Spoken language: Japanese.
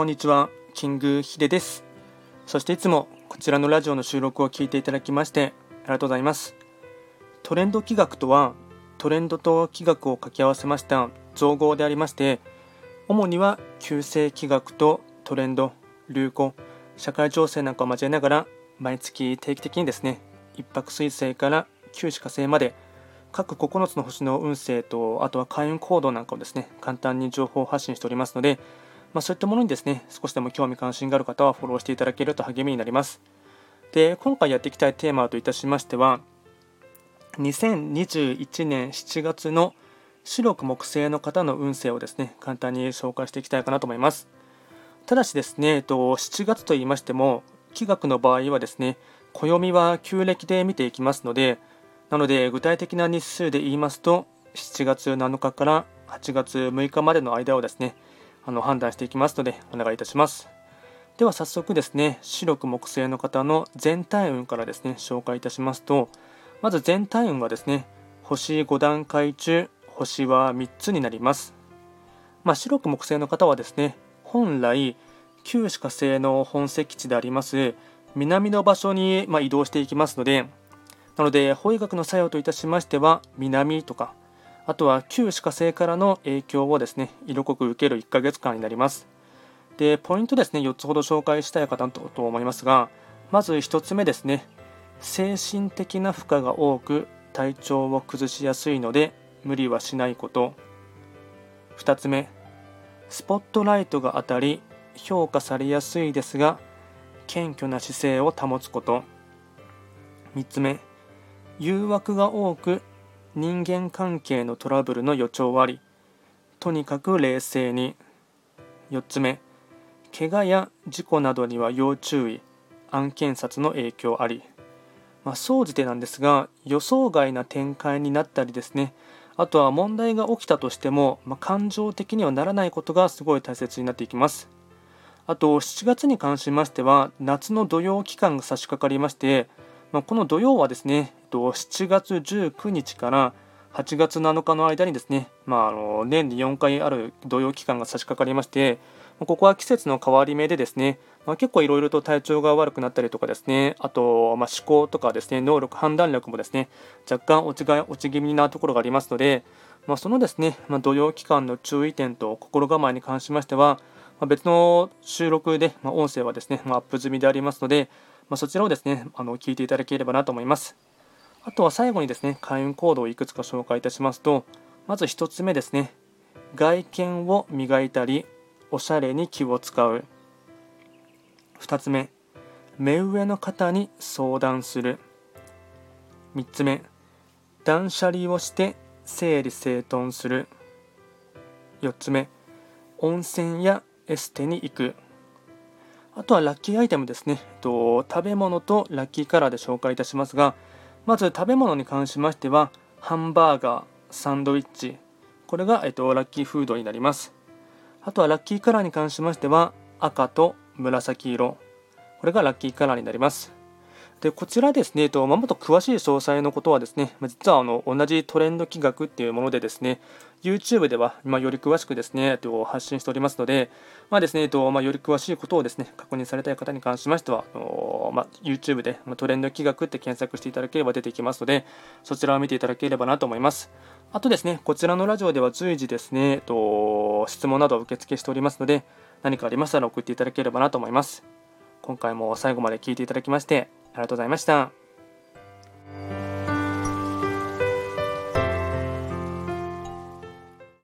こんにちは、キングヒデです。そしていつもこちらのラジオの収録を聞いていただきましてありがとうございます。トレンド企画とは、トレンドと企画を掛け合わせました造語でありまして、主には旧世企画とトレンド、流行、社会情勢なんかを交えながら、毎月定期的にですね、一泊水星から九死火星まで各9つの星の運勢と、あとは開運行動なんかをですね、簡単に情報発信しておりますので、まあ、そういったものにですね、少しでも興味関心がある方はフォローしていただけると励みになります。で、今回やっていきたいテーマといたしましては、2021年7月の白く木星の方の運勢をですね、簡単に紹介していきたいかなと思います。ただしですね、えっと7月と言いましても、気学の場合はですね、暦は旧暦で見ていきますので、なので具体的な日数で言いますと7月7日から8月6日までの間をですねあの判断していきますのでお願いいたします。では早速ですね白く木星の方の全体運からですね紹介いたしますとまず全体運はですね星5段階中星は3つになります。まあ、白く木星の方はですね本来旧歯科星の本石地であります南の場所に、ま移動していきますのでなので、法医学の作用といたしましては、南とか、あとは旧歯科星からの影響をですね、色濃く受ける1ヶ月間になります。で、ポイントですね、4つほど紹介したいかなと思いますが、まず1つ目ですね、精神的な負荷が多く、体調を崩しやすいので、無理はしないこと。2つ目、スポットライトが当たり、評価されやすいですが、謙虚な姿勢を保つこと。3つ目、誘惑が多く人間関係のトラブルの予兆ありとにかく冷静に。4つ目怪我や事故などには要注意。案件札の影響あり。ま、総じてなんですが予想外な展開になったりですね。あとは問題が起きたとしても、まあ、感情的にはならないことがすごい大切になっていきます。あと7月に関しましては夏の土曜期間が差し掛かりましてまあ、この土曜はですね、7月19日から8月7日の間にですね、まあ、あの年に4回ある土曜期間が差し掛かりまして、ここは季節の変わり目でですね、まあ、結構いろいろと体調が悪くなったりとかですね、あと、まあ、思考とかですね、能力、判断力もですね、若干落ちが落ち気味なところがありますので、まあ、そのですね、まあ、土曜期間の注意点と心構えに関しましては、ま、別の収録で、ま、音声はですね、ま、アップ済みでありますので、まあ、そちらをですね、あの聞いていただければなと思います。あとは最後にですね、開運行動をいくつか紹介いたしますと、まず1つ目ですね、外見を磨いたり、おしゃれに気を使う。2つ目、目上の方に相談する。3つ目、断捨離をして整理整頓する。4つ目、温泉やエステに行く。あとはラッキーアイテムですね、と食べ物とラッキーカラーで紹介いたしますが、まず食べ物に関しましては、ハンバーガー、サンドイッチ、これが、えっと、ラッキーフードになります。あとはラッキーカラーに関しましては、赤と紫色、これがラッキーカラーになります。でこちらですね、えっとまもっと詳しい詳細のことはですね、実はあの同じトレンド企画っていうものでですね、YouTube では、まあ、より詳しくですね、えっと発信しておりますので、まあですねとまあ、より詳しいことをですね確認されたい方に関しましては、あのまあ、YouTube で、まトレンド企画って検索していただければ出てきますので、そちらを見ていただければなと思います。あとですね、こちらのラジオでは随時ですね、えっと質問などを受付しておりますので、何かありましたら送っていただければなと思います。今回も最後まで聞いていただきまして、ありがとうございました。